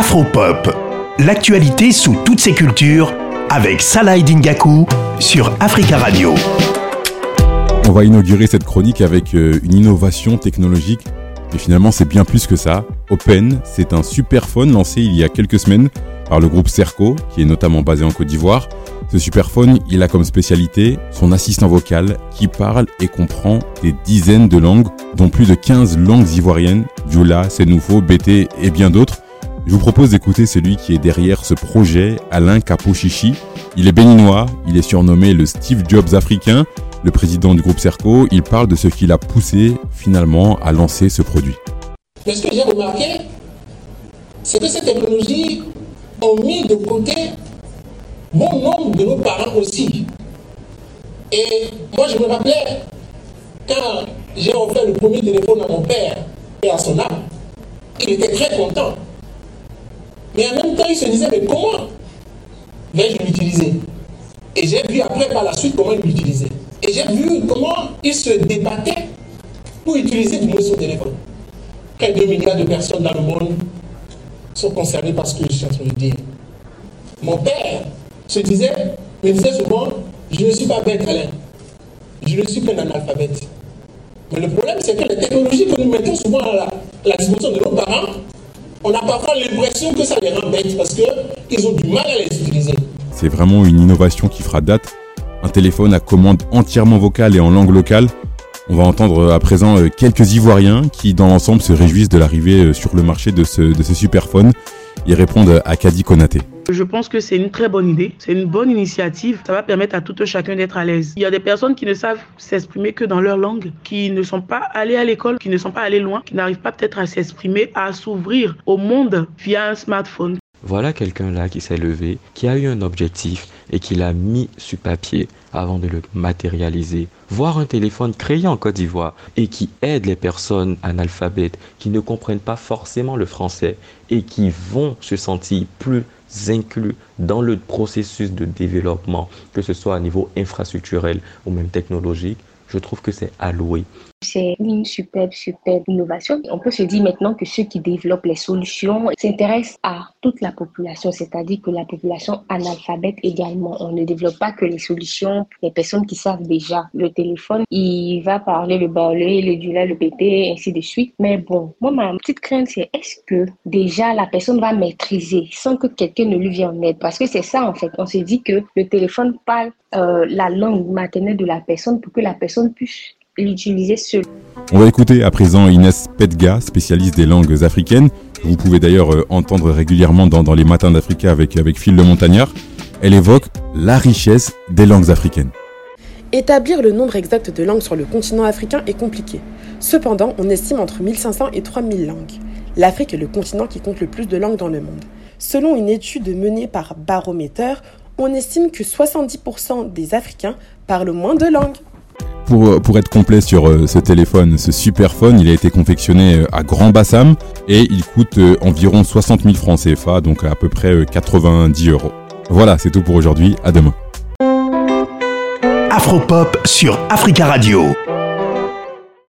Afropop, l'actualité sous toutes ses cultures avec Salah Dingaku sur Africa Radio. On va inaugurer cette chronique avec euh, une innovation technologique, mais finalement c'est bien plus que ça. Open, c'est un superphone lancé il y a quelques semaines par le groupe Cerco, qui est notamment basé en Côte d'Ivoire. Ce superphone, il a comme spécialité son assistant vocal qui parle et comprend des dizaines de langues, dont plus de 15 langues ivoiriennes, Djoula, Sénoufo, BT et bien d'autres. Je vous propose d'écouter celui qui est derrière ce projet, Alain Capochichi. Il est béninois, il est surnommé le Steve Jobs africain, le président du groupe Cerco. Il parle de ce qui l'a poussé finalement à lancer ce produit. ce que j'ai remarqué, c'est que cette technologie ont mis de côté bon nombre de nos parents aussi. Et moi, je me rappelais, quand j'ai offert le premier téléphone à mon père et à son âme, il était très content. Mais en même temps, il se disait, mais comment vais-je l'utiliser? Et j'ai vu après par la suite comment il l'utilisait. Et j'ai vu comment il se débattait pour utiliser du moins son téléphone. De 2 milliards de personnes dans le monde sont concernés par ce que je suis en train de dire. Mon père se disait, me disait souvent, je ne suis pas bête, Alain. Je ne suis qu'un analphabète. Mais le problème, c'est que les technologies que nous mettons souvent à la, disposition de nos parents, on a parfois l'impression que ça les rend bêtes parce qu'ils ont du mal à les utiliser. C'est vraiment une innovation qui fera date. Un téléphone à commande entièrement vocale et en langue locale. On va entendre à présent euh, quelques Ivoiriens qui, dans l'ensemble, se réjouissent de l'arrivée euh, sur le marché de ce, de superphone. Ils répondent à Kadi Konaté. Je pense que c'est une très bonne idée, c'est une bonne initiative. Ça va permettre à tout un chacun d'être à l'aise. Il y a des personnes qui ne savent s'exprimer que dans leur langue, qui ne sont pas allées à l'école, qui ne sont pas allées loin, qui n'arrivent pas peut-être à s'exprimer, à s'ouvrir au monde via un smartphone. Voilà quelqu'un là qui s'est levé, qui a eu un objectif et qui l'a mis sur papier avant de le matérialiser. Voir un téléphone créé en Côte d'Ivoire et qui aide les personnes analphabètes qui ne comprennent pas forcément le français et qui vont se sentir plus inclus dans le processus de développement, que ce soit à niveau infrastructurel ou même technologique, je trouve que c'est alloué. C'est une superbe, superbe innovation. On peut se dire maintenant que ceux qui développent les solutions s'intéressent à toute la population, c'est-à-dire que la population analphabète également. On ne développe pas que les solutions les personnes qui savent déjà le téléphone. Il va parler le balai, le dula, le PT, ainsi de suite. Mais bon, moi, ma petite crainte, c'est est-ce que déjà la personne va maîtriser sans que quelqu'un ne lui vienne en aide? Parce que c'est ça, en fait. On se dit que le téléphone parle euh, la langue maternelle de la personne pour que la personne puisse l'utiliser seul. On va écouter à présent Inès Pedga, spécialiste des langues africaines. Vous pouvez d'ailleurs euh, entendre régulièrement dans, les matins d'Africa avec, avec Phil le Montagnard. Elle évoque la richesse des langues africaines. Établir le nombre exact de langues sur le continent africain est compliqué. Cependant, on estime entre 1500 et 3000 langues. L'Afrique est le continent qui compte le plus de langues dans le monde. Selon une étude menée par Barometer, on estime que 70% des Africains parlent moins de langues. Pour, pour, être complet sur euh, ce téléphone, ce superphone, il a été confectionné euh, à Grand Bassam et il coûte euh, environ 60 000 francs CFA, donc à peu près 90 euros. Voilà, c'est tout pour aujourd'hui. À demain. Afropop sur Africa Radio.